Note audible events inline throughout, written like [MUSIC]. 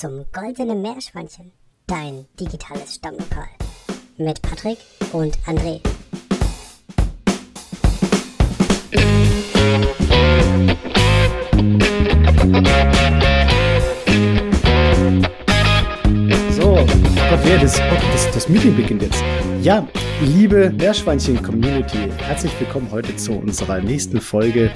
zum Goldenen Meerschweinchen, dein digitales Stammlokal. Mit Patrick und André. So, Gott, wer das, das, das Meeting beginnt jetzt. Ja, liebe Meerschweinchen-Community, herzlich willkommen heute zu unserer nächsten Folge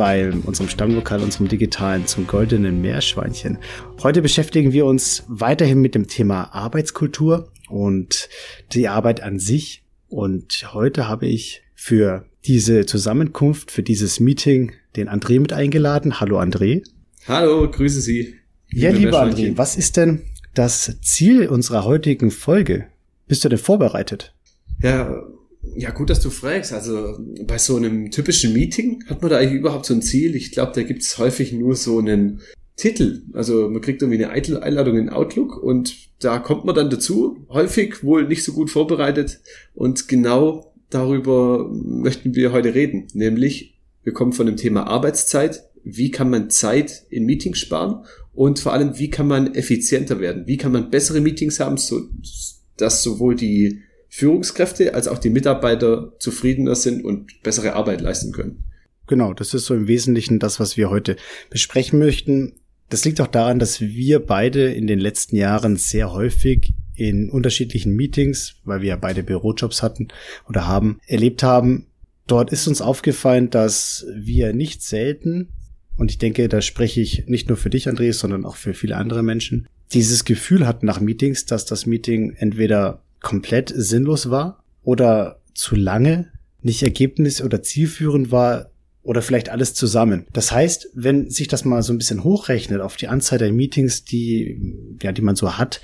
bei unserem Stammlokal, unserem digitalen zum goldenen Meerschweinchen. Heute beschäftigen wir uns weiterhin mit dem Thema Arbeitskultur und die Arbeit an sich. Und heute habe ich für diese Zusammenkunft, für dieses Meeting den André mit eingeladen. Hallo André. Hallo, grüße Sie. Ja, lieber André, was ist denn das Ziel unserer heutigen Folge? Bist du denn vorbereitet? Ja, ja, gut, dass du fragst. Also bei so einem typischen Meeting hat man da eigentlich überhaupt so ein Ziel. Ich glaube, da gibt's häufig nur so einen Titel. Also man kriegt irgendwie eine Einladung in Outlook und da kommt man dann dazu, häufig wohl nicht so gut vorbereitet. Und genau darüber möchten wir heute reden. Nämlich, wir kommen von dem Thema Arbeitszeit. Wie kann man Zeit in Meetings sparen? Und vor allem, wie kann man effizienter werden? Wie kann man bessere Meetings haben, so dass sowohl die Führungskräfte als auch die Mitarbeiter zufriedener sind und bessere Arbeit leisten können? Genau, das ist so im Wesentlichen das, was wir heute besprechen möchten. Das liegt auch daran, dass wir beide in den letzten Jahren sehr häufig in unterschiedlichen Meetings, weil wir ja beide Bürojobs hatten oder haben, erlebt haben. Dort ist uns aufgefallen, dass wir nicht selten, und ich denke, da spreche ich nicht nur für dich, Andreas, sondern auch für viele andere Menschen, dieses Gefühl hatten nach Meetings, dass das Meeting entweder komplett sinnlos war oder zu lange, nicht ergebnis- oder zielführend war oder vielleicht alles zusammen. Das heißt, wenn sich das mal so ein bisschen hochrechnet auf die Anzahl der Meetings, die, ja, die man so hat,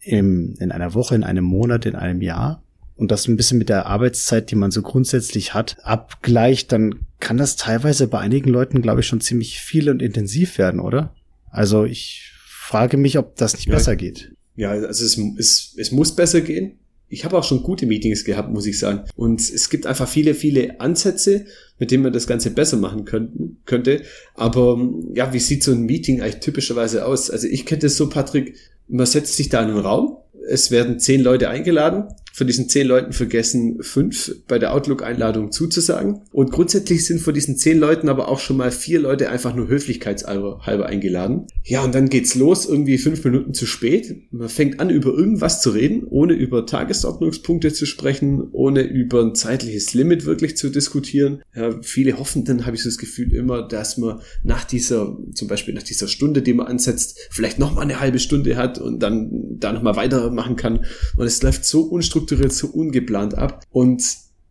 im, in einer Woche, in einem Monat, in einem Jahr, und das ein bisschen mit der Arbeitszeit, die man so grundsätzlich hat, abgleicht, dann kann das teilweise bei einigen Leuten, glaube ich, schon ziemlich viel und intensiv werden, oder? Also ich frage mich, ob das nicht ja. besser geht. Ja, also es, es, es muss besser gehen. Ich habe auch schon gute Meetings gehabt, muss ich sagen. Und es gibt einfach viele, viele Ansätze, mit denen man das Ganze besser machen könnten, könnte. Aber ja, wie sieht so ein Meeting eigentlich typischerweise aus? Also ich kenne das so, Patrick, man setzt sich da in einen Raum, es werden zehn Leute eingeladen von diesen zehn Leuten vergessen fünf bei der Outlook-Einladung zuzusagen. Und grundsätzlich sind von diesen zehn Leuten aber auch schon mal vier Leute einfach nur höflichkeitshalber eingeladen. Ja, und dann geht's los, irgendwie fünf Minuten zu spät. Man fängt an, über irgendwas zu reden, ohne über Tagesordnungspunkte zu sprechen, ohne über ein zeitliches Limit wirklich zu diskutieren. Ja, viele hoffen dann, habe ich so das Gefühl immer, dass man nach dieser, zum Beispiel nach dieser Stunde, die man ansetzt, vielleicht noch mal eine halbe Stunde hat und dann da noch mal weitermachen kann. Und es läuft so unstrukturiert unstrukturiert, so ungeplant ab. Und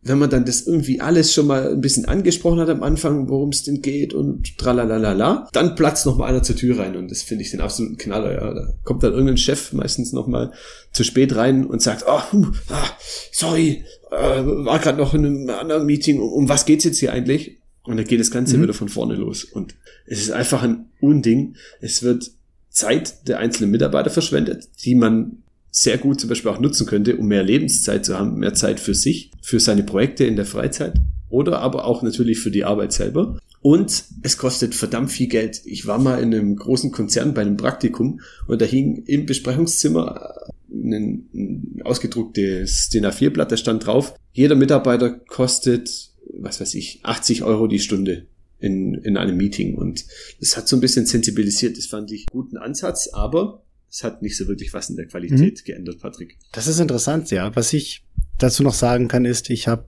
wenn man dann das irgendwie alles schon mal ein bisschen angesprochen hat am Anfang, worum es denn geht und tralalala, dann platzt noch mal einer zur Tür rein und das finde ich den absoluten Knaller. Ja. Da kommt dann irgendein Chef meistens noch mal zu spät rein und sagt, oh, sorry, äh, war gerade noch in einem anderen Meeting, um, um was geht's jetzt hier eigentlich? Und dann geht das Ganze mhm. wieder von vorne los und es ist einfach ein Unding. Es wird Zeit der einzelnen Mitarbeiter verschwendet, die man sehr gut zum Beispiel auch nutzen könnte, um mehr Lebenszeit zu haben, mehr Zeit für sich, für seine Projekte in der Freizeit oder aber auch natürlich für die Arbeit selber. Und es kostet verdammt viel Geld. Ich war mal in einem großen Konzern bei einem Praktikum und da hing im Besprechungszimmer ein, ein ausgedrucktes DIN A4-Blatt, da stand drauf, jeder Mitarbeiter kostet, was weiß ich, 80 Euro die Stunde in, in einem Meeting. Und das hat so ein bisschen sensibilisiert. Das fand ich guten Ansatz, aber es hat nicht so wirklich was in der Qualität mhm. geändert, Patrick. Das ist interessant, ja. Was ich dazu noch sagen kann, ist, ich habe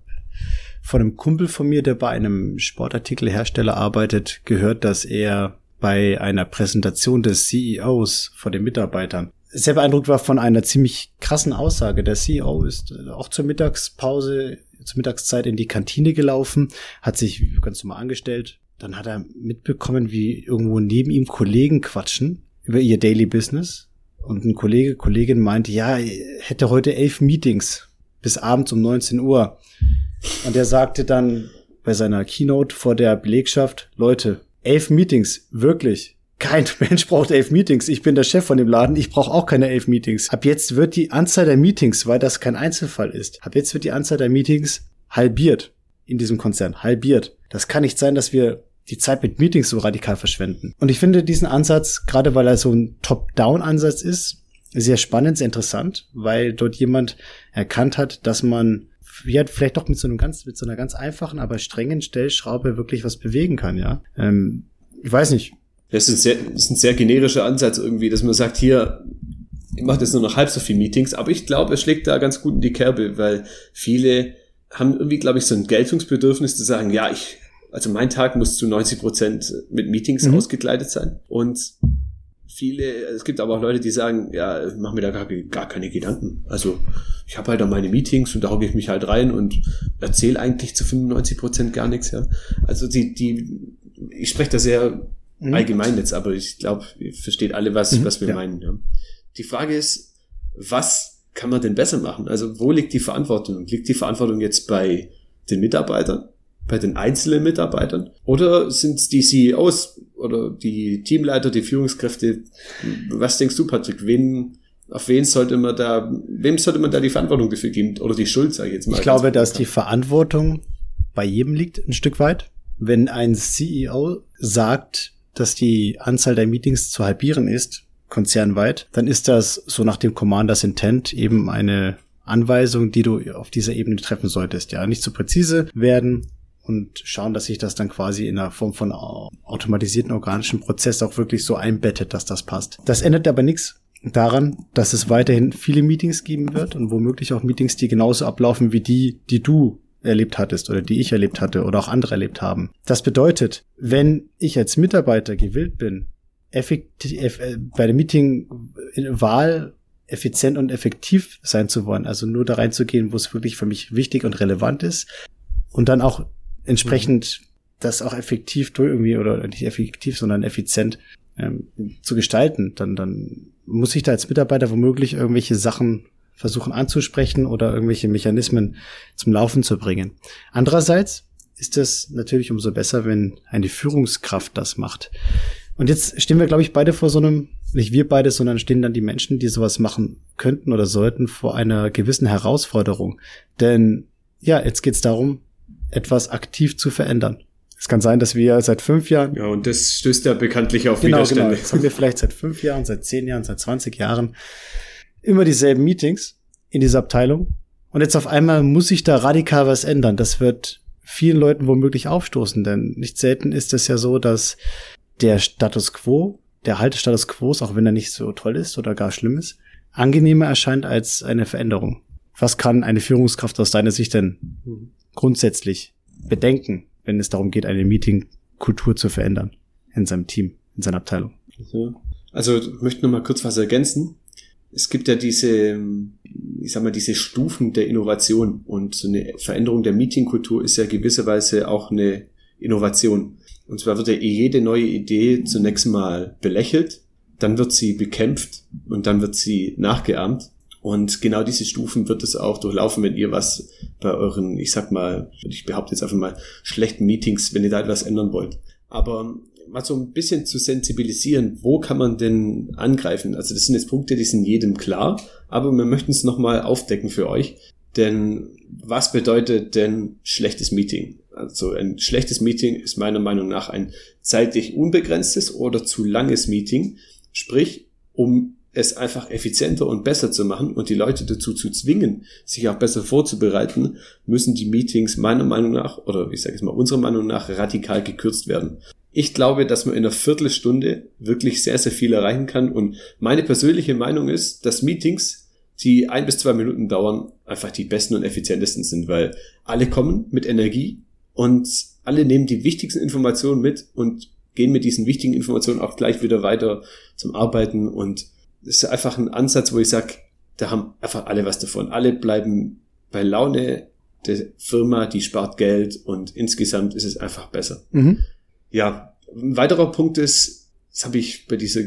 von einem Kumpel von mir, der bei einem Sportartikelhersteller arbeitet, gehört, dass er bei einer Präsentation des CEOs vor den Mitarbeitern sehr beeindruckt war von einer ziemlich krassen Aussage. Der CEO ist auch zur Mittagspause, zur Mittagszeit in die Kantine gelaufen, hat sich ganz normal angestellt. Dann hat er mitbekommen, wie irgendwo neben ihm Kollegen quatschen über ihr Daily Business und ein Kollege, Kollegin meinte, ja, hätte heute elf Meetings bis abends um 19 Uhr. Und er sagte dann bei seiner Keynote vor der Belegschaft, Leute, elf Meetings, wirklich. Kein [LAUGHS] Mensch braucht elf Meetings. Ich bin der Chef von dem Laden. Ich brauche auch keine elf Meetings. Ab jetzt wird die Anzahl der Meetings, weil das kein Einzelfall ist, ab jetzt wird die Anzahl der Meetings halbiert in diesem Konzern. Halbiert. Das kann nicht sein, dass wir die Zeit mit Meetings so radikal verschwenden. Und ich finde diesen Ansatz, gerade weil er so ein Top-Down-Ansatz ist, sehr spannend, sehr interessant, weil dort jemand erkannt hat, dass man ja, vielleicht doch mit so einem ganz, mit so einer ganz einfachen, aber strengen Stellschraube wirklich was bewegen kann, ja. Ähm, ich weiß nicht. Das ist, ein sehr, das ist ein sehr generischer Ansatz irgendwie, dass man sagt, hier, ich mache jetzt nur noch halb so viel Meetings, aber ich glaube, es schlägt da ganz gut in die Kerbe, weil viele haben irgendwie, glaube ich, so ein Geltungsbedürfnis zu sagen, ja, ich, also mein Tag muss zu 90 Prozent mit Meetings mhm. ausgekleidet sein. Und viele, es gibt aber auch Leute, die sagen, ja, ich mache mir da gar, gar keine Gedanken. Also ich habe halt dann meine Meetings und da hocke ich mich halt rein und erzähle eigentlich zu 95 Prozent gar nichts. Ja. Also die, die, ich spreche da sehr mhm. allgemein jetzt, aber ich glaube, ihr versteht alle, was, mhm, was wir ja. meinen. Ja. Die Frage ist, was kann man denn besser machen? Also wo liegt die Verantwortung? Liegt die Verantwortung jetzt bei den Mitarbeitern? Bei den einzelnen Mitarbeitern? Oder sind es die CEOs oder die Teamleiter, die Führungskräfte? Was denkst du, Patrick? Wen, auf wen sollte man da, wem sollte man da die Verantwortung dafür geben? Oder die Schuld, sage ich jetzt mal. Ich glaube, dass die Verantwortung bei jedem liegt, ein Stück weit. Wenn ein CEO sagt, dass die Anzahl der Meetings zu halbieren ist, konzernweit, dann ist das so nach dem Commanders Intent eben eine Anweisung, die du auf dieser Ebene treffen solltest. Ja, nicht zu präzise werden, und schauen, dass sich das dann quasi in einer Form von automatisierten organischen Prozess auch wirklich so einbettet, dass das passt. Das ändert aber nichts daran, dass es weiterhin viele Meetings geben wird und womöglich auch Meetings, die genauso ablaufen wie die, die du erlebt hattest oder die ich erlebt hatte oder auch andere erlebt haben. Das bedeutet, wenn ich als Mitarbeiter gewillt bin, effektiv, äh, bei der Meeting-Wahl effizient und effektiv sein zu wollen, also nur da reinzugehen, wo es wirklich für mich wichtig und relevant ist und dann auch entsprechend das auch effektiv durch irgendwie oder nicht effektiv, sondern effizient ähm, zu gestalten, dann, dann muss ich da als Mitarbeiter womöglich irgendwelche Sachen versuchen anzusprechen oder irgendwelche Mechanismen zum Laufen zu bringen. Andererseits ist es natürlich umso besser, wenn eine Führungskraft das macht. Und jetzt stehen wir, glaube ich, beide vor so einem, nicht wir beide, sondern stehen dann die Menschen, die sowas machen könnten oder sollten, vor einer gewissen Herausforderung. Denn ja, jetzt geht es darum, etwas aktiv zu verändern. Es kann sein, dass wir seit fünf Jahren. Ja, und das stößt ja bekanntlich auf genau, Widerstände. Genau. Jetzt haben wir vielleicht seit fünf Jahren, seit zehn Jahren, seit 20 Jahren immer dieselben Meetings in dieser Abteilung. Und jetzt auf einmal muss sich da radikal was ändern. Das wird vielen Leuten womöglich aufstoßen, denn nicht selten ist es ja so, dass der Status quo, der des Status quo, auch wenn er nicht so toll ist oder gar schlimm ist, angenehmer erscheint als eine Veränderung. Was kann eine Führungskraft aus deiner Sicht denn mhm grundsätzlich bedenken, wenn es darum geht, eine Meetingkultur zu verändern in seinem Team, in seiner Abteilung. Also ich möchte noch mal kurz was ergänzen. Es gibt ja diese, ich sag mal, diese Stufen der Innovation und so eine Veränderung der Meetingkultur ist ja gewisserweise auch eine Innovation. Und zwar wird ja jede neue Idee zunächst mal belächelt, dann wird sie bekämpft und dann wird sie nachgeahmt. Und genau diese Stufen wird es auch durchlaufen, wenn ihr was bei euren, ich sag mal, ich behaupte jetzt einfach mal, schlechten Meetings, wenn ihr da etwas ändern wollt. Aber mal so ein bisschen zu sensibilisieren, wo kann man denn angreifen? Also das sind jetzt Punkte, die sind jedem klar, aber wir möchten es nochmal aufdecken für euch. Denn was bedeutet denn schlechtes Meeting? Also ein schlechtes Meeting ist meiner Meinung nach ein zeitlich unbegrenztes oder zu langes Meeting. Sprich, um es einfach effizienter und besser zu machen und die Leute dazu zu zwingen, sich auch besser vorzubereiten, müssen die Meetings meiner Meinung nach, oder ich sage es mal unserer Meinung nach, radikal gekürzt werden. Ich glaube, dass man in einer Viertelstunde wirklich sehr, sehr viel erreichen kann und meine persönliche Meinung ist, dass Meetings, die ein bis zwei Minuten dauern, einfach die besten und effizientesten sind, weil alle kommen mit Energie und alle nehmen die wichtigsten Informationen mit und gehen mit diesen wichtigen Informationen auch gleich wieder weiter zum Arbeiten und ist einfach ein Ansatz, wo ich sage, da haben einfach alle was davon. Alle bleiben bei Laune der Firma, die spart Geld und insgesamt ist es einfach besser. Mhm. Ja, ein weiterer Punkt ist, das habe ich bei dieser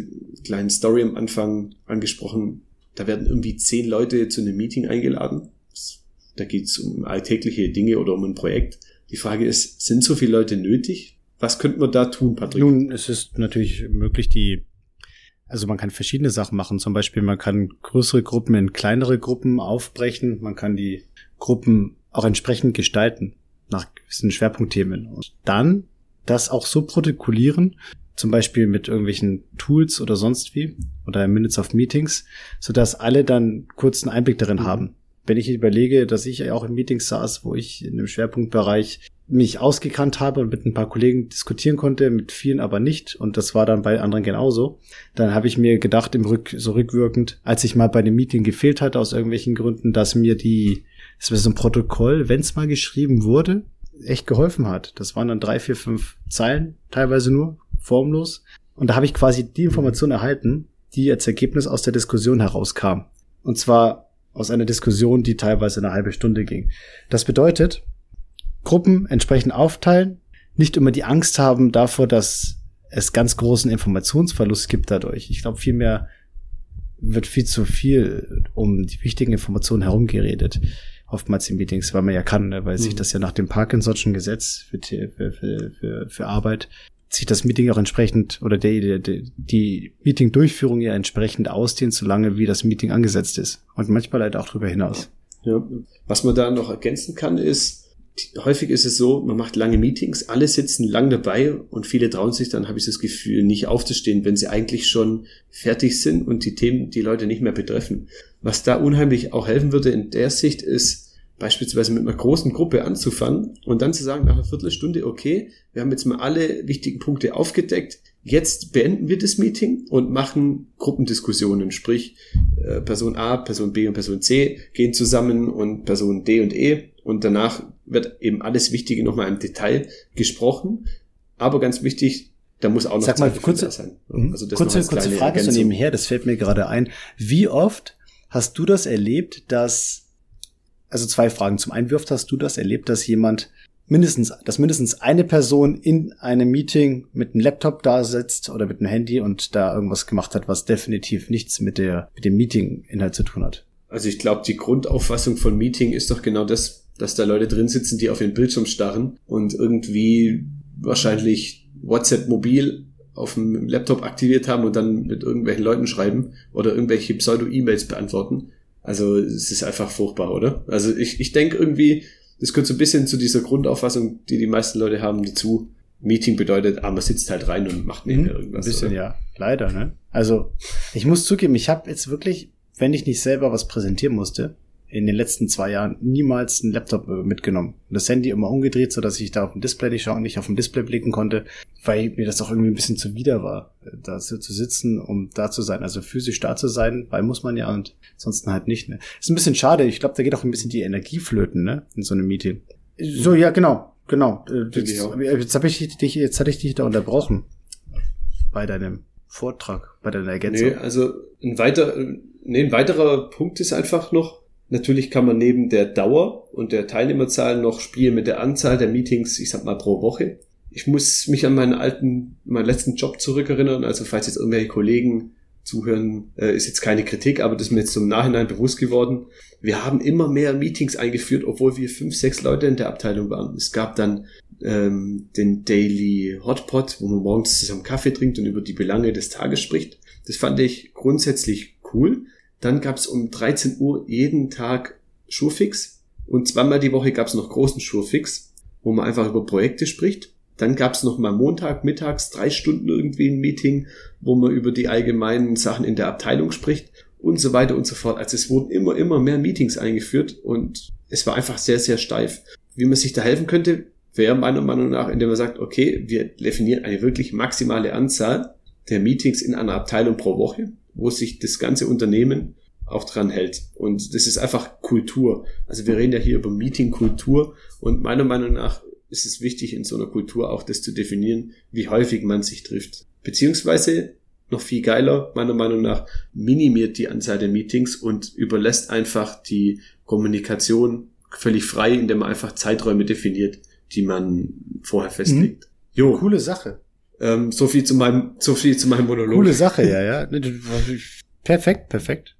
kleinen Story am Anfang angesprochen, da werden irgendwie zehn Leute zu einem Meeting eingeladen. Da geht es um alltägliche Dinge oder um ein Projekt. Die Frage ist, sind so viele Leute nötig? Was könnte man da tun, Patrick? Nun, es ist natürlich möglich, die also man kann verschiedene Sachen machen. Zum Beispiel, man kann größere Gruppen in kleinere Gruppen aufbrechen. Man kann die Gruppen auch entsprechend gestalten nach gewissen Schwerpunktthemen. Und dann das auch so protokollieren, zum Beispiel mit irgendwelchen Tools oder sonst wie oder Minutes of Meetings, so dass alle dann kurzen Einblick darin mhm. haben. Wenn ich überlege, dass ich auch in Meetings saß, wo ich in einem Schwerpunktbereich mich ausgekannt habe und mit ein paar Kollegen diskutieren konnte, mit vielen aber nicht. Und das war dann bei anderen genauso. Dann habe ich mir gedacht, im Rück, so rückwirkend, als ich mal bei dem Meeting gefehlt hatte, aus irgendwelchen Gründen, dass mir die, das war so ein Protokoll, wenn es mal geschrieben wurde, echt geholfen hat. Das waren dann drei, vier, fünf Zeilen, teilweise nur, formlos. Und da habe ich quasi die Information erhalten, die als Ergebnis aus der Diskussion herauskam. Und zwar aus einer Diskussion, die teilweise eine halbe Stunde ging. Das bedeutet, Gruppen entsprechend aufteilen, nicht immer die Angst haben davor, dass es ganz großen Informationsverlust gibt dadurch. Ich glaube, vielmehr wird viel zu viel um die wichtigen Informationen herumgeredet. Oftmals in Meetings, weil man ja kann, ne? weil mhm. sich das ja nach dem Parkinson'schen Gesetz für, für, für, für Arbeit sich das Meeting auch entsprechend oder die, die, die Meeting-Durchführung ja entsprechend ausdehnt, solange wie das Meeting angesetzt ist. Und manchmal leider auch darüber hinaus. Ja. Was man da noch ergänzen kann, ist, häufig ist es so, man macht lange Meetings, alle sitzen lang dabei und viele trauen sich dann, habe ich das Gefühl, nicht aufzustehen, wenn sie eigentlich schon fertig sind und die Themen die Leute nicht mehr betreffen. Was da unheimlich auch helfen würde in der Sicht ist, beispielsweise mit einer großen Gruppe anzufangen und dann zu sagen nach einer Viertelstunde, okay, wir haben jetzt mal alle wichtigen Punkte aufgedeckt, jetzt beenden wir das Meeting und machen Gruppendiskussionen, sprich äh, Person A, Person B und Person C gehen zusammen und Person D und E und danach wird eben alles Wichtige nochmal im Detail gesprochen, aber ganz wichtig, da muss auch noch Sag mal, kurze, sein. Mhm. Also das kurze, kurze Frage so nebenher, das fällt mir gerade ein. Wie oft hast du das erlebt, dass also zwei Fragen. Zum einen, wie oft hast du das erlebt, dass jemand mindestens, dass mindestens eine Person in einem Meeting mit einem Laptop da sitzt oder mit einem Handy und da irgendwas gemacht hat, was definitiv nichts mit der, mit dem Meeting-Inhalt zu tun hat? Also ich glaube, die Grundauffassung von Meeting ist doch genau das, dass da Leute drin sitzen, die auf den Bildschirm starren und irgendwie wahrscheinlich WhatsApp mobil auf dem Laptop aktiviert haben und dann mit irgendwelchen Leuten schreiben oder irgendwelche Pseudo-E-Mails beantworten. Also es ist einfach furchtbar, oder? Also ich, ich denke irgendwie, das gehört so ein bisschen zu dieser Grundauffassung, die die meisten Leute haben, dazu. Meeting bedeutet, ah, man sitzt halt rein und macht nicht mehr irgendwas. Ein bisschen, oder? ja. Leider, ne? Also ich muss zugeben, ich habe jetzt wirklich, wenn ich nicht selber was präsentieren musste, in den letzten zwei Jahren niemals einen Laptop äh, mitgenommen. Das Handy immer umgedreht, so dass ich da auf dem Display nicht schauen, nicht auf dem Display blicken konnte, weil mir das auch irgendwie ein bisschen zuwider war, äh, da zu sitzen, um da zu sein, also physisch da zu sein, weil muss man ja und ansonsten halt nicht. Ne? Ist ein bisschen schade. Ich glaube, da geht auch ein bisschen die Energie flöten, ne, in so einem Meeting. So, ja, genau, genau. Äh, jetzt, jetzt habe ich dich, jetzt hatte ich dich da unterbrochen bei deinem Vortrag, bei deiner Ergänzung. Nee, also ein weiter, nee, ein weiterer Punkt ist einfach noch, Natürlich kann man neben der Dauer und der Teilnehmerzahl noch spielen mit der Anzahl der Meetings, ich sag mal pro Woche. Ich muss mich an meinen alten, meinen letzten Job zurückerinnern. Also falls jetzt irgendwelche Kollegen zuhören, äh, ist jetzt keine Kritik, aber das ist mir jetzt zum Nachhinein bewusst geworden. Wir haben immer mehr Meetings eingeführt, obwohl wir fünf, sechs Leute in der Abteilung waren. Es gab dann ähm, den Daily Hotpot, wo man morgens zusammen Kaffee trinkt und über die Belange des Tages spricht. Das fand ich grundsätzlich cool. Dann gab es um 13 Uhr jeden Tag Schurfix und zweimal die Woche gab es noch großen Schurfix, wo man einfach über Projekte spricht. Dann gab es noch mal Montag mittags drei Stunden irgendwie ein Meeting, wo man über die allgemeinen Sachen in der Abteilung spricht und so weiter und so fort. Also es wurden immer, immer mehr Meetings eingeführt und es war einfach sehr, sehr steif. Wie man sich da helfen könnte, wäre meiner Meinung nach, indem man sagt, okay, wir definieren eine wirklich maximale Anzahl der Meetings in einer Abteilung pro Woche wo sich das ganze Unternehmen auch dran hält. Und das ist einfach Kultur. Also wir reden ja hier über Meetingkultur und meiner Meinung nach ist es wichtig, in so einer Kultur auch das zu definieren, wie häufig man sich trifft. Beziehungsweise noch viel geiler, meiner Meinung nach, minimiert die Anzahl der Meetings und überlässt einfach die Kommunikation völlig frei, indem man einfach Zeiträume definiert, die man vorher festlegt. Mhm. Jo. Coole Sache. Ähm, so viel zu meinem, so viel zu meinem Monolog. Coole Sache, ja, ja. Perfekt, perfekt.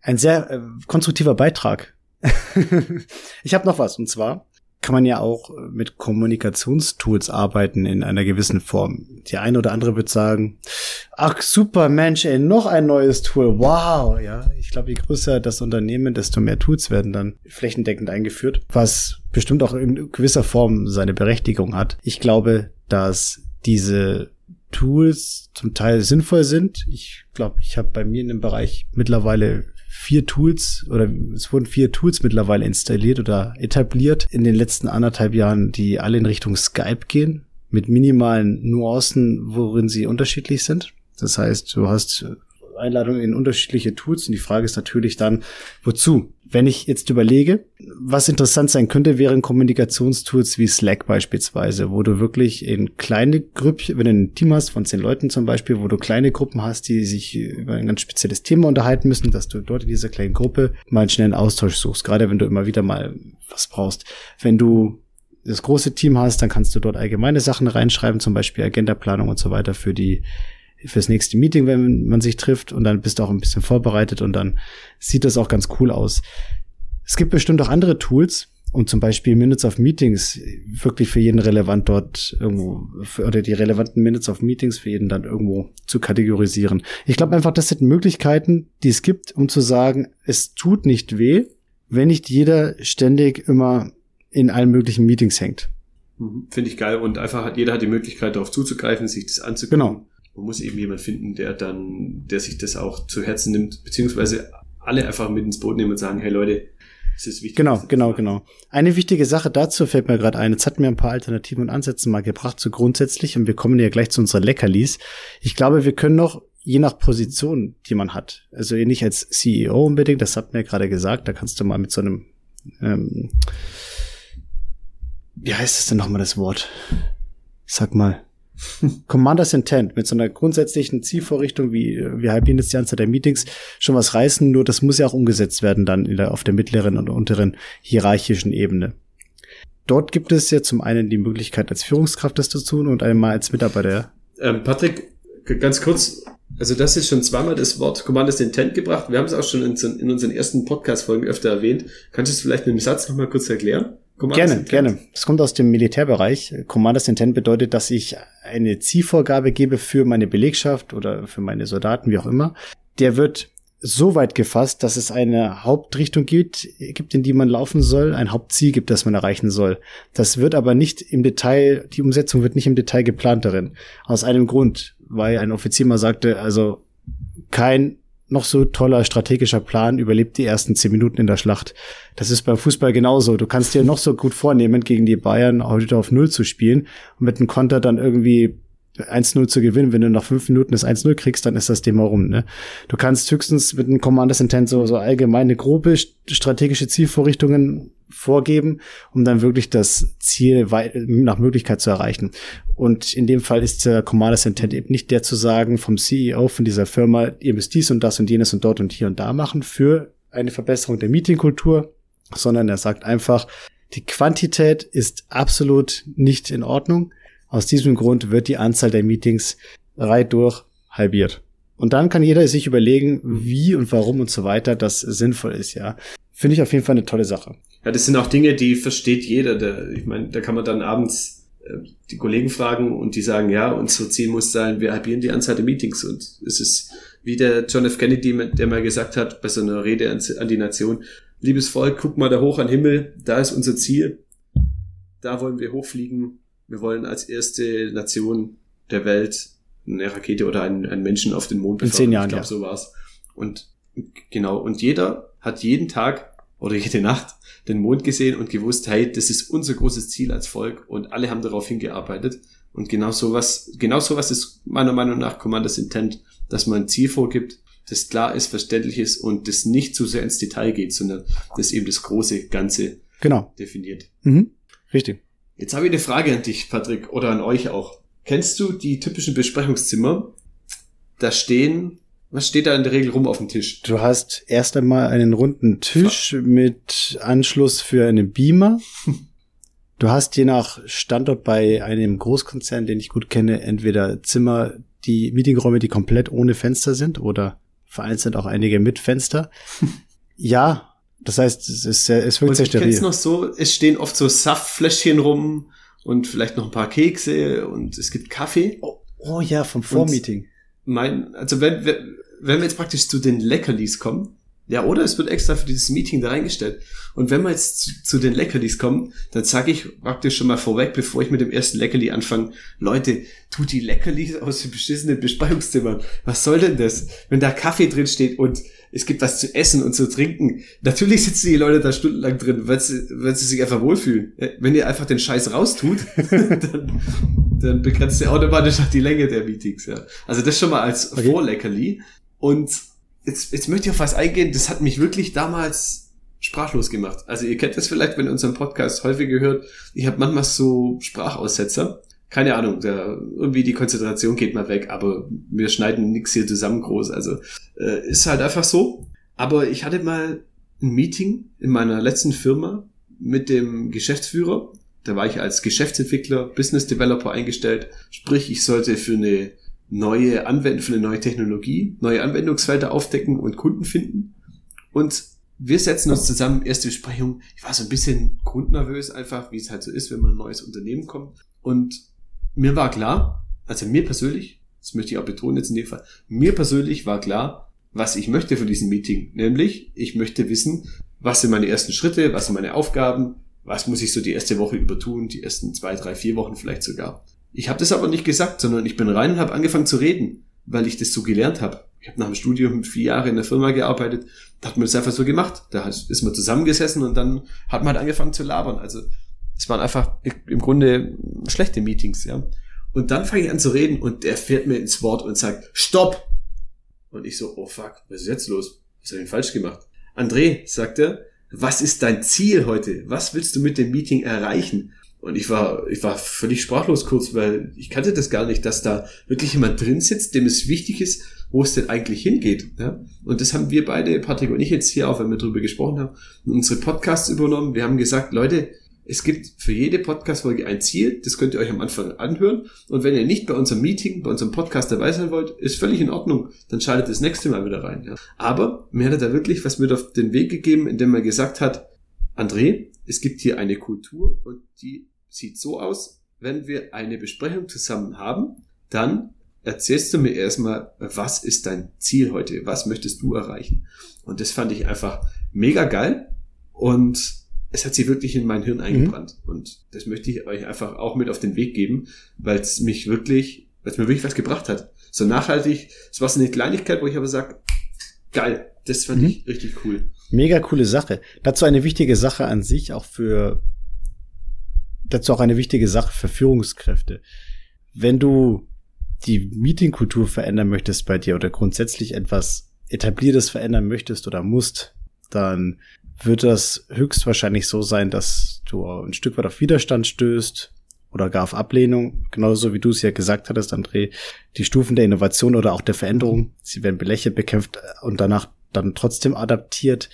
Ein sehr äh, konstruktiver Beitrag. [LAUGHS] ich habe noch was, und zwar kann man ja auch mit Kommunikationstools arbeiten in einer gewissen Form. Die eine oder andere wird sagen, ach super Mensch, ey, noch ein neues Tool. Wow, ja. Ich glaube, je größer das Unternehmen, desto mehr Tools werden dann flächendeckend eingeführt, was bestimmt auch in gewisser Form seine Berechtigung hat. Ich glaube, dass diese Tools zum Teil sinnvoll sind. Ich glaube, ich habe bei mir in dem Bereich mittlerweile vier Tools oder es wurden vier Tools mittlerweile installiert oder etabliert in den letzten anderthalb Jahren, die alle in Richtung Skype gehen, mit minimalen Nuancen, worin sie unterschiedlich sind. Das heißt, du hast Einladungen in unterschiedliche Tools und die Frage ist natürlich dann, wozu? Wenn ich jetzt überlege, was interessant sein könnte, wären Kommunikationstools wie Slack beispielsweise, wo du wirklich in kleine Grüppchen, wenn du ein Team hast von zehn Leuten zum Beispiel, wo du kleine Gruppen hast, die sich über ein ganz spezielles Thema unterhalten müssen, dass du dort in dieser kleinen Gruppe mal einen schnellen Austausch suchst, gerade wenn du immer wieder mal was brauchst. Wenn du das große Team hast, dann kannst du dort allgemeine Sachen reinschreiben, zum Beispiel Agendaplanung und so weiter für die fürs nächste Meeting, wenn man sich trifft und dann bist du auch ein bisschen vorbereitet und dann sieht das auch ganz cool aus. Es gibt bestimmt auch andere Tools, um zum Beispiel Minutes of Meetings wirklich für jeden relevant dort irgendwo, für, oder die relevanten Minutes of Meetings für jeden dann irgendwo zu kategorisieren. Ich glaube einfach, das sind Möglichkeiten, die es gibt, um zu sagen, es tut nicht weh, wenn nicht jeder ständig immer in allen möglichen Meetings hängt. Mhm. Finde ich geil und einfach hat jeder hat die Möglichkeit darauf zuzugreifen, sich das anzugucken. Genau man muss eben jemand finden, der dann, der sich das auch zu Herzen nimmt, beziehungsweise alle einfach mit ins Boot nehmen und sagen, hey Leute, es ist wichtig. Genau, genau, genau. Eine wichtige Sache dazu fällt mir gerade ein. Jetzt hatten wir ein paar Alternativen und Ansätze mal gebracht, so grundsätzlich, und wir kommen ja gleich zu unseren Leckerlis. Ich glaube, wir können noch je nach Position, die man hat. Also nicht als CEO unbedingt, das hat mir gerade gesagt, da kannst du mal mit so einem, ähm, wie heißt es denn nochmal das Wort? Sag mal. [LAUGHS] Commanders Intent mit so einer grundsätzlichen Zielvorrichtung, wie wir halbieren jetzt die Anzahl der Meetings, schon was reißen, nur das muss ja auch umgesetzt werden dann der, auf der mittleren und unteren hierarchischen Ebene. Dort gibt es ja zum einen die Möglichkeit, als Führungskraft das zu tun und einmal als Mitarbeiter. Ähm, Patrick, ganz kurz, also das ist schon zweimal das Wort Commanders Intent gebracht. Wir haben es auch schon in, in unseren ersten Podcast-Folgen öfter erwähnt. Kannst du es vielleicht mit einem Satz nochmal kurz erklären? Commanders gerne, Intent. gerne. Das kommt aus dem Militärbereich. Commanders Intent bedeutet, dass ich eine Zielvorgabe gebe für meine Belegschaft oder für meine Soldaten, wie auch immer. Der wird so weit gefasst, dass es eine Hauptrichtung gibt, gibt, in die man laufen soll, ein Hauptziel gibt, das man erreichen soll. Das wird aber nicht im Detail, die Umsetzung wird nicht im Detail geplant darin. Aus einem Grund, weil ein Offizier mal sagte, also kein noch so toller strategischer Plan überlebt die ersten zehn Minuten in der Schlacht. Das ist beim Fußball genauso. Du kannst dir noch so gut vornehmen, gegen die Bayern heute auf Null zu spielen und mit einem Konter dann irgendwie 1-0 zu gewinnen. Wenn du nach fünf Minuten das 1-0 kriegst, dann ist das Thema rum. Ne? Du kannst höchstens mit einem Commanders Intent so, so allgemeine, grobe strategische Zielvorrichtungen vorgeben, um dann wirklich das Ziel nach Möglichkeit zu erreichen. Und in dem Fall ist der Commanders Intent eben nicht der zu sagen vom CEO von dieser Firma, ihr müsst dies und das und jenes und dort und hier und da machen für eine Verbesserung der Meetingkultur, sondern er sagt einfach, die Quantität ist absolut nicht in Ordnung. Aus diesem Grund wird die Anzahl der Meetings reit durch halbiert. Und dann kann jeder sich überlegen, wie und warum und so weiter das sinnvoll ist, ja. Finde ich auf jeden Fall eine tolle Sache. Ja, das sind auch Dinge, die versteht jeder. Der, ich meine, da kann man dann abends äh, die Kollegen fragen und die sagen, ja, unser Ziel muss sein, wir halbieren die Anzahl der Meetings. Und es ist wie der John F. Kennedy, der mal gesagt hat, bei so einer Rede an, an die Nation, liebes Volk, guck mal da hoch an Himmel, da ist unser Ziel. Da wollen wir hochfliegen. Wir wollen als erste Nation der Welt eine Rakete oder einen, einen Menschen auf den Mond befördern. In zehn Jahren, ich glaube, ja. so war's. Und genau, und jeder hat jeden Tag oder jede Nacht den Mond gesehen und gewusst, hey, das ist unser großes Ziel als Volk und alle haben darauf hingearbeitet. Und genau sowas, genau sowas ist meiner Meinung nach Commanders Intent, dass man ein Ziel vorgibt, das klar ist, verständlich ist und das nicht zu sehr ins Detail geht, sondern das eben das große Ganze genau. definiert. Mhm. Richtig. Jetzt habe ich eine Frage an dich, Patrick, oder an euch auch. Kennst du die typischen Besprechungszimmer? Da stehen was steht da in der Regel rum auf dem Tisch? Du hast erst einmal einen runden Tisch mit Anschluss für einen Beamer. [LAUGHS] Du hast je nach Standort bei einem Großkonzern, den ich gut kenne, entweder Zimmer, die Meetingräume, die komplett ohne Fenster sind oder vereinzelt auch einige mit Fenster. [LAUGHS] ja, das heißt, es ist sehr, es wirkt und sehr steril. Ich noch so, es stehen oft so Saftfläschchen rum und vielleicht noch ein paar Kekse und es gibt Kaffee. Oh, oh ja, vom Vormeeting mein, also wenn, wenn, wenn wir jetzt praktisch zu den Leckerlis kommen, Ja, oder es wird extra für dieses Meeting da reingestellt. Und wenn wir jetzt zu, zu den Leckerlis kommen, dann sage ich praktisch schon mal vorweg, bevor ich mit dem ersten Leckerli anfange, Leute, tut die Leckerlis aus den beschissenen Besprechungszimmern. Was soll denn das? Wenn da Kaffee drin steht und es gibt was zu essen und zu trinken. Natürlich sitzen die Leute da stundenlang drin, weil sie, weil sie sich einfach wohlfühlen. Wenn ihr einfach den Scheiß raustut, [LAUGHS] dann, dann begrenzt ihr automatisch auch die Länge der Meetings. Ja. Also das schon mal als okay. Vorleckerli. Und jetzt, jetzt möchte ich auf was eingehen, das hat mich wirklich damals sprachlos gemacht. Also ihr kennt das vielleicht, wenn ihr unseren Podcast häufig gehört. Ich habe manchmal so Sprachaussetzer. Keine Ahnung, da, irgendwie die Konzentration geht mal weg, aber wir schneiden nichts hier zusammen groß. Also äh, ist halt einfach so. Aber ich hatte mal ein Meeting in meiner letzten Firma mit dem Geschäftsführer. Da war ich als Geschäftsentwickler, Business Developer eingestellt. Sprich, ich sollte für eine neue Anwendung, für eine neue Technologie, neue Anwendungsfelder aufdecken und Kunden finden. Und wir setzen uns zusammen, erste Besprechung. Ich war so ein bisschen grundnervös einfach, wie es halt so ist, wenn man ein neues Unternehmen kommt. Und mir war klar, also mir persönlich, das möchte ich auch betonen jetzt in dem Fall, mir persönlich war klar, was ich möchte von diesem Meeting. Nämlich, ich möchte wissen, was sind meine ersten Schritte, was sind meine Aufgaben, was muss ich so die erste Woche über tun, die ersten zwei, drei, vier Wochen vielleicht sogar. Ich habe das aber nicht gesagt, sondern ich bin rein und habe angefangen zu reden, weil ich das so gelernt habe. Ich habe nach dem Studium vier Jahre in der Firma gearbeitet, da hat man das einfach so gemacht. Da ist man zusammengesessen und dann hat man halt angefangen zu labern. Also es waren einfach im Grunde schlechte Meetings, ja. Und dann fange ich an zu reden und der fährt mir ins Wort und sagt, Stopp! Und ich so, oh fuck, was ist jetzt los? Was habe ich denn falsch gemacht? André, sagt er, was ist dein Ziel heute? Was willst du mit dem Meeting erreichen? Und ich war, ich war völlig sprachlos kurz, weil ich kannte das gar nicht, dass da wirklich jemand drin sitzt, dem es wichtig ist, wo es denn eigentlich hingeht. Ja? Und das haben wir beide, Patrick und ich jetzt hier auch, wenn wir darüber gesprochen haben, unsere Podcasts übernommen. Wir haben gesagt, Leute, es gibt für jede Podcast-Folge ein Ziel, das könnt ihr euch am Anfang anhören. Und wenn ihr nicht bei unserem Meeting, bei unserem Podcast dabei sein wollt, ist völlig in Ordnung. Dann schaltet das nächste Mal wieder rein. Ja. Aber mir hat er da wirklich was mit auf den Weg gegeben, indem er gesagt hat, André, es gibt hier eine Kultur und die sieht so aus, wenn wir eine Besprechung zusammen haben, dann erzählst du mir erstmal, was ist dein Ziel heute? Was möchtest du erreichen? Und das fand ich einfach mega geil und es hat sich wirklich in mein Hirn mhm. eingebrannt. Mhm. Und das möchte ich euch einfach auch mit auf den Weg geben, weil es mich wirklich, weil es mir wirklich was gebracht hat. So nachhaltig, es war so eine Kleinigkeit, wo ich aber sage, geil, das fand mhm. ich richtig cool. Mega coole Sache. Dazu eine wichtige Sache an sich, auch für dazu auch eine wichtige Sache für Führungskräfte. Wenn du die Meetingkultur verändern möchtest bei dir oder grundsätzlich etwas etabliertes verändern möchtest oder musst, dann wird das höchstwahrscheinlich so sein, dass du ein Stück weit auf Widerstand stößt oder gar auf Ablehnung, genauso wie du es ja gesagt hattest, André, die Stufen der Innovation oder auch der Veränderung, sie werden belächelt, bekämpft und danach dann trotzdem adaptiert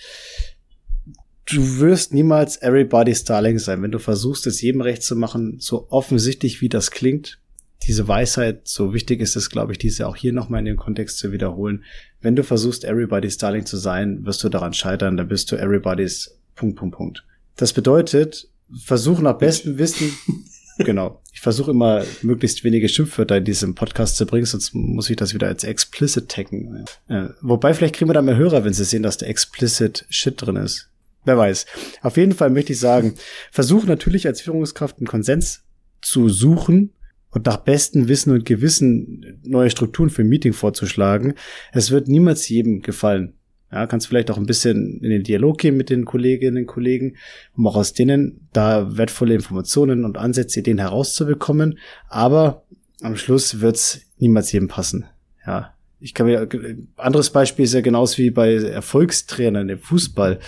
du wirst niemals everybody's darling sein, wenn du versuchst, es jedem recht zu machen, so offensichtlich wie das klingt. Diese Weisheit, so wichtig ist es, glaube ich, diese auch hier nochmal in dem Kontext zu wiederholen. Wenn du versuchst, everybody's darling zu sein, wirst du daran scheitern, dann bist du everybody's Punkt, Punkt, Punkt. Das bedeutet, versuchen nach bestem Wissen, [LAUGHS] genau. Ich versuche immer möglichst wenige Schimpfwörter in diesem Podcast zu bringen, sonst muss ich das wieder als explicit taggen. Äh, wobei vielleicht kriegen wir da mehr Hörer, wenn sie sehen, dass der explicit Shit drin ist. Wer weiß. Auf jeden Fall möchte ich sagen, versuch natürlich als Führungskraft einen Konsens zu suchen und nach bestem Wissen und Gewissen neue Strukturen für ein Meeting vorzuschlagen. Es wird niemals jedem gefallen. Ja, kannst vielleicht auch ein bisschen in den Dialog gehen mit den Kolleginnen und Kollegen, um auch aus denen da wertvolle Informationen und Ansätze, Ideen herauszubekommen. Aber am Schluss wird's niemals jedem passen. Ja, ich kann mir, anderes Beispiel ist ja genauso wie bei Erfolgstrainern im Fußball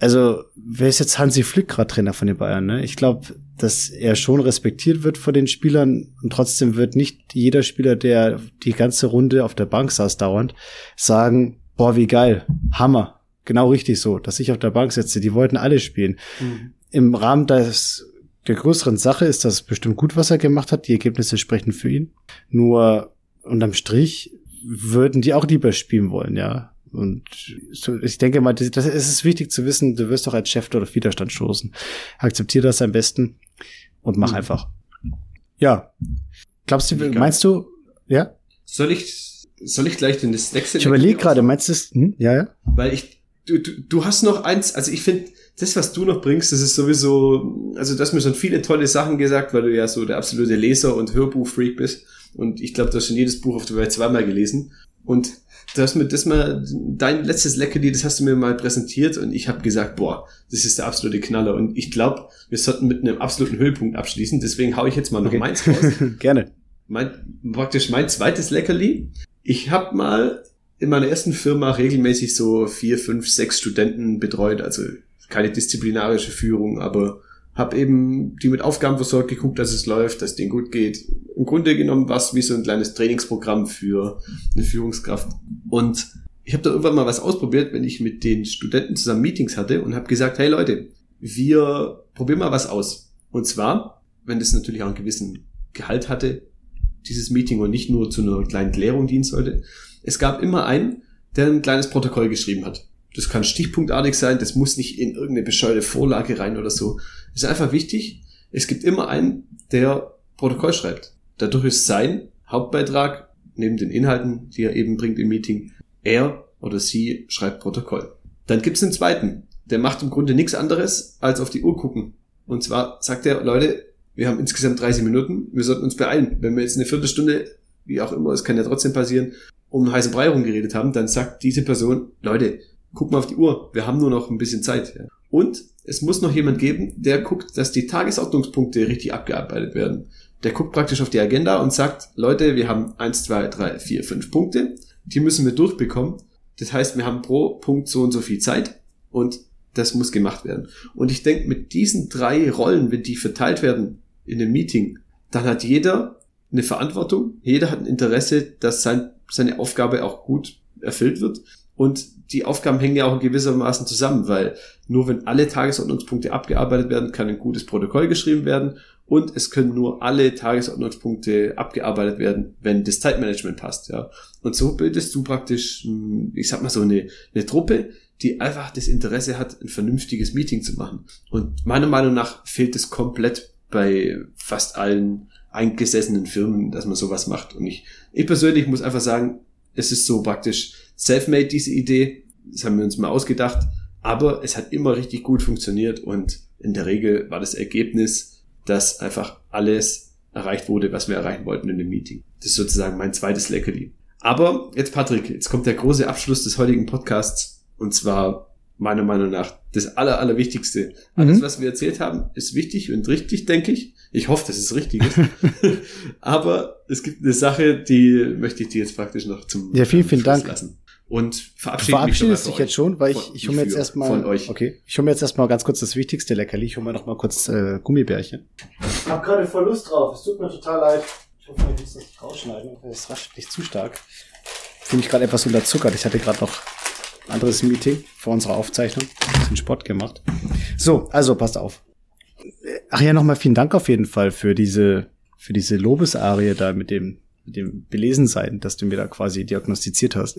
also wer ist jetzt Hansi Flick gerade Trainer von den Bayern? Ne? Ich glaube, dass er schon respektiert wird von den Spielern und trotzdem wird nicht jeder Spieler, der die ganze Runde auf der Bank saß dauernd, sagen, boah, wie geil, Hammer, genau richtig so, dass ich auf der Bank sitze. Die wollten alle spielen. Mhm. Im Rahmen des der größeren Sache ist das bestimmt gut, was er gemacht hat. Die Ergebnisse sprechen für ihn. Nur unterm Strich würden die auch lieber spielen wollen, ja. Und ich denke mal, das, das ist wichtig zu wissen, du wirst doch als Chef dort auf Widerstand stoßen. Akzeptiere das am besten und mach mhm. einfach. Ja. Glaubst du, meinst du, ja? Soll ich, soll ich gleich den nächste Ich überlege gerade, meinst du es, hm? ja, ja? weil ich, du, du, du hast noch eins, also ich finde, das, was du noch bringst, das ist sowieso, also du hast mir schon viele tolle Sachen gesagt, weil du ja so der absolute Leser und Hörbuchfreak bist. Und ich glaube, du hast schon jedes Buch auf der Welt zweimal gelesen. Und du hast mir das mal, dein letztes Leckerli, das hast du mir mal präsentiert und ich habe gesagt, boah, das ist der absolute Knaller. Und ich glaube, wir sollten mit einem absoluten Höhepunkt abschließen. Deswegen hau ich jetzt mal noch okay. meins raus. [LAUGHS] Gerne. Mein, praktisch mein zweites Leckerli. Ich habe mal in meiner ersten Firma regelmäßig so vier, fünf, sechs Studenten betreut. Also keine disziplinarische Führung, aber habe eben die mit Aufgaben versorgt, geguckt, dass es läuft, dass es denen gut geht. Im Grunde genommen was wie so ein kleines Trainingsprogramm für eine Führungskraft. Und ich habe da irgendwann mal was ausprobiert, wenn ich mit den Studenten zusammen Meetings hatte und habe gesagt, hey Leute, wir probieren mal was aus. Und zwar, wenn das natürlich auch einen gewissen Gehalt hatte, dieses Meeting und nicht nur zu einer kleinen Klärung dienen sollte. Es gab immer einen, der ein kleines Protokoll geschrieben hat. Das kann stichpunktartig sein, das muss nicht in irgendeine bescheuerte Vorlage rein oder so. Ist einfach wichtig. Es gibt immer einen, der Protokoll schreibt. Dadurch ist sein Hauptbeitrag, neben den Inhalten, die er eben bringt im Meeting, er oder sie schreibt Protokoll. Dann gibt es einen zweiten, der macht im Grunde nichts anderes, als auf die Uhr gucken. Und zwar sagt er, Leute, wir haben insgesamt 30 Minuten, wir sollten uns beeilen. Wenn wir jetzt eine Viertelstunde, wie auch immer, es kann ja trotzdem passieren, um einen heißen Brei rumgeredet haben, dann sagt diese Person, Leute, guck mal auf die Uhr, wir haben nur noch ein bisschen Zeit. Ja. Und es muss noch jemand geben, der guckt, dass die Tagesordnungspunkte richtig abgearbeitet werden. Der guckt praktisch auf die Agenda und sagt, Leute, wir haben eins, zwei, drei, vier, fünf Punkte, die müssen wir durchbekommen. Das heißt, wir haben pro Punkt so und so viel Zeit und das muss gemacht werden. Und ich denke, mit diesen drei Rollen, wenn die verteilt werden in einem Meeting, dann hat jeder eine Verantwortung, jeder hat ein Interesse, dass sein, seine Aufgabe auch gut erfüllt wird. Und die Aufgaben hängen ja auch in gewissermaßen zusammen, weil nur wenn alle Tagesordnungspunkte abgearbeitet werden, kann ein gutes Protokoll geschrieben werden und es können nur alle Tagesordnungspunkte abgearbeitet werden, wenn das Zeitmanagement passt, ja. Und so bildest du praktisch, hm, ich sag mal so eine, eine Truppe, die einfach das Interesse hat, ein vernünftiges Meeting zu machen. Und meiner Meinung nach fehlt es komplett bei fast allen eingesessenen Firmen, dass man sowas macht. Und ich, ich persönlich muss einfach sagen, es ist so praktisch self-made, diese Idee. Das haben wir uns mal ausgedacht. Aber es hat immer richtig gut funktioniert und in der Regel war das Ergebnis, dass einfach alles erreicht wurde, was wir erreichen wollten in dem Meeting. Das ist sozusagen mein zweites Leckerli. Aber jetzt Patrick, jetzt kommt der große Abschluss des heutigen Podcasts und zwar meiner Meinung nach das aller, allerwichtigste. Alles, mhm. was wir erzählt haben, ist wichtig und richtig, denke ich. Ich hoffe, dass es richtig ist. [LAUGHS] Aber es gibt eine Sache, die möchte ich dir jetzt praktisch noch zum Ja, vielen, vielen Dank. Lassen. Und verabschiede du verabschiedest dich jetzt schon, weil ich, ich hole mir jetzt erstmal von euch. Okay, ich hole mir jetzt erstmal ganz kurz das wichtigste Leckerli. Ich hole mir noch mal kurz äh, Gummibärchen. Ich habe gerade voll Lust drauf. Es tut mir total leid. Ich hoffe, ich muss das nicht rausschneiden. Das rascht nicht zu stark. Ich fühle mich gerade etwas unterzuckert. Ich hatte gerade noch anderes Meeting vor unserer Aufzeichnung. Ein bisschen Sport gemacht. So, also passt auf. Ach ja, nochmal vielen Dank auf jeden Fall für diese, für diese Lobesarie da mit dem, dem Belesensein, dass du mir da quasi diagnostiziert hast.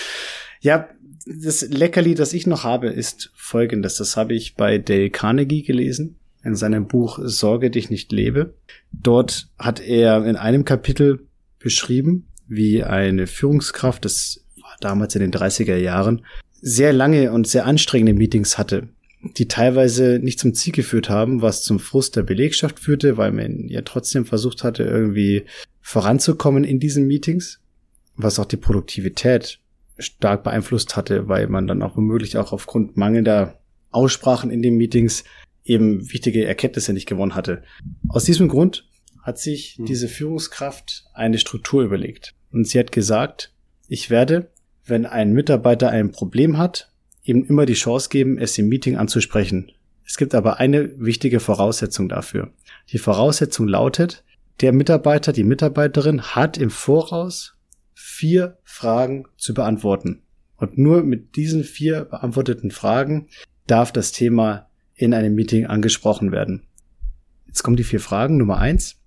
[LAUGHS] ja, das Leckerli, das ich noch habe, ist folgendes. Das habe ich bei Dale Carnegie gelesen in seinem Buch Sorge dich nicht lebe. Dort hat er in einem Kapitel beschrieben, wie eine Führungskraft, das damals in den 30er Jahren, sehr lange und sehr anstrengende Meetings hatte, die teilweise nicht zum Ziel geführt haben, was zum Frust der Belegschaft führte, weil man ja trotzdem versucht hatte, irgendwie voranzukommen in diesen Meetings, was auch die Produktivität stark beeinflusst hatte, weil man dann auch womöglich auch aufgrund mangelnder Aussprachen in den Meetings eben wichtige Erkenntnisse nicht gewonnen hatte. Aus diesem Grund hat sich hm. diese Führungskraft eine Struktur überlegt. Und sie hat gesagt, ich werde wenn ein Mitarbeiter ein Problem hat, ihm immer die Chance geben, es im Meeting anzusprechen. Es gibt aber eine wichtige Voraussetzung dafür. Die Voraussetzung lautet, der Mitarbeiter, die Mitarbeiterin hat im Voraus vier Fragen zu beantworten. Und nur mit diesen vier beantworteten Fragen darf das Thema in einem Meeting angesprochen werden. Jetzt kommen die vier Fragen. Nummer eins.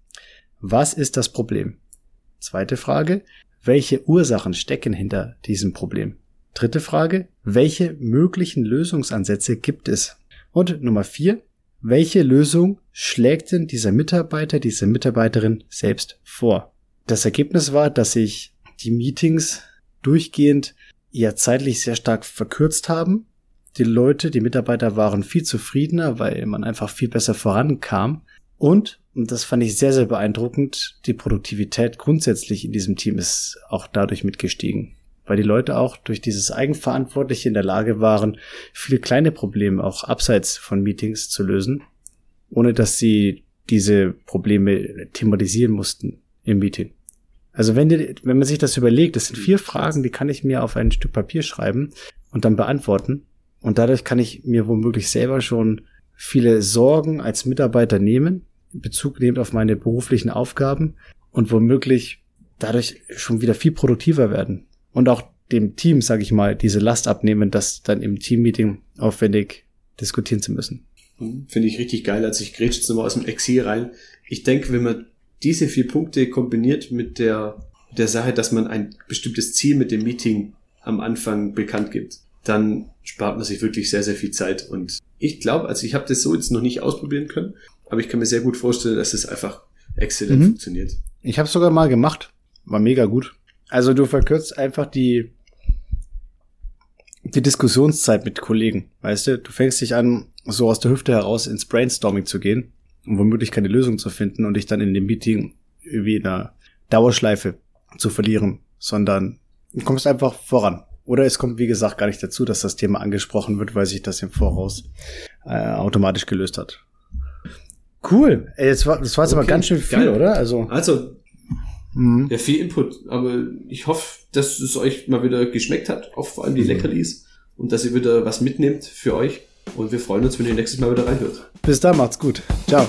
Was ist das Problem? Zweite Frage. Welche Ursachen stecken hinter diesem Problem? Dritte Frage, welche möglichen Lösungsansätze gibt es? Und Nummer vier, welche Lösung schlägt denn dieser Mitarbeiter, diese Mitarbeiterin selbst vor? Das Ergebnis war, dass ich die Meetings durchgehend ja zeitlich sehr stark verkürzt haben. Die Leute, die Mitarbeiter waren viel zufriedener, weil man einfach viel besser vorankam. Und, und das fand ich sehr, sehr beeindruckend, die Produktivität grundsätzlich in diesem Team ist auch dadurch mitgestiegen. Weil die Leute auch durch dieses Eigenverantwortliche in der Lage waren, viele kleine Probleme auch abseits von Meetings zu lösen, ohne dass sie diese Probleme thematisieren mussten im Meeting. Also wenn, die, wenn man sich das überlegt, das sind vier Fragen, die kann ich mir auf ein Stück Papier schreiben und dann beantworten. Und dadurch kann ich mir womöglich selber schon viele Sorgen als Mitarbeiter nehmen, Bezug nehmend auf meine beruflichen Aufgaben und womöglich dadurch schon wieder viel produktiver werden. Und auch dem Team, sage ich mal, diese Last abnehmen, das dann im Teammeeting aufwendig diskutieren zu müssen. Finde ich richtig geil, als ich grätsche jetzt nochmal aus dem Exil rein. Ich denke, wenn man diese vier Punkte kombiniert mit der, der Sache, dass man ein bestimmtes Ziel mit dem Meeting am Anfang bekannt gibt, dann spart man sich wirklich sehr, sehr viel Zeit. Und ich glaube, also ich habe das so jetzt noch nicht ausprobieren können, aber ich kann mir sehr gut vorstellen, dass es einfach exzellent mhm. funktioniert. Ich habe sogar mal gemacht. War mega gut. Also du verkürzt einfach die, die Diskussionszeit mit Kollegen. Weißt du, du fängst dich an, so aus der Hüfte heraus ins Brainstorming zu gehen um womöglich keine Lösung zu finden und dich dann in dem Meeting wie in einer Dauerschleife zu verlieren, sondern du kommst einfach voran. Oder es kommt, wie gesagt, gar nicht dazu, dass das Thema angesprochen wird, weil sich das im Voraus äh, automatisch gelöst hat. Cool. Ey, jetzt war, das war jetzt okay, aber ganz schön viel, geil. oder? Also, also mhm. ja, viel Input. Aber ich hoffe, dass es euch mal wieder geschmeckt hat, auch vor allem die mhm. Leckerlis. Und dass ihr wieder was mitnehmt für euch. Und wir freuen uns, wenn ihr nächstes Mal wieder reinhört. Bis dann, macht's gut. Ciao.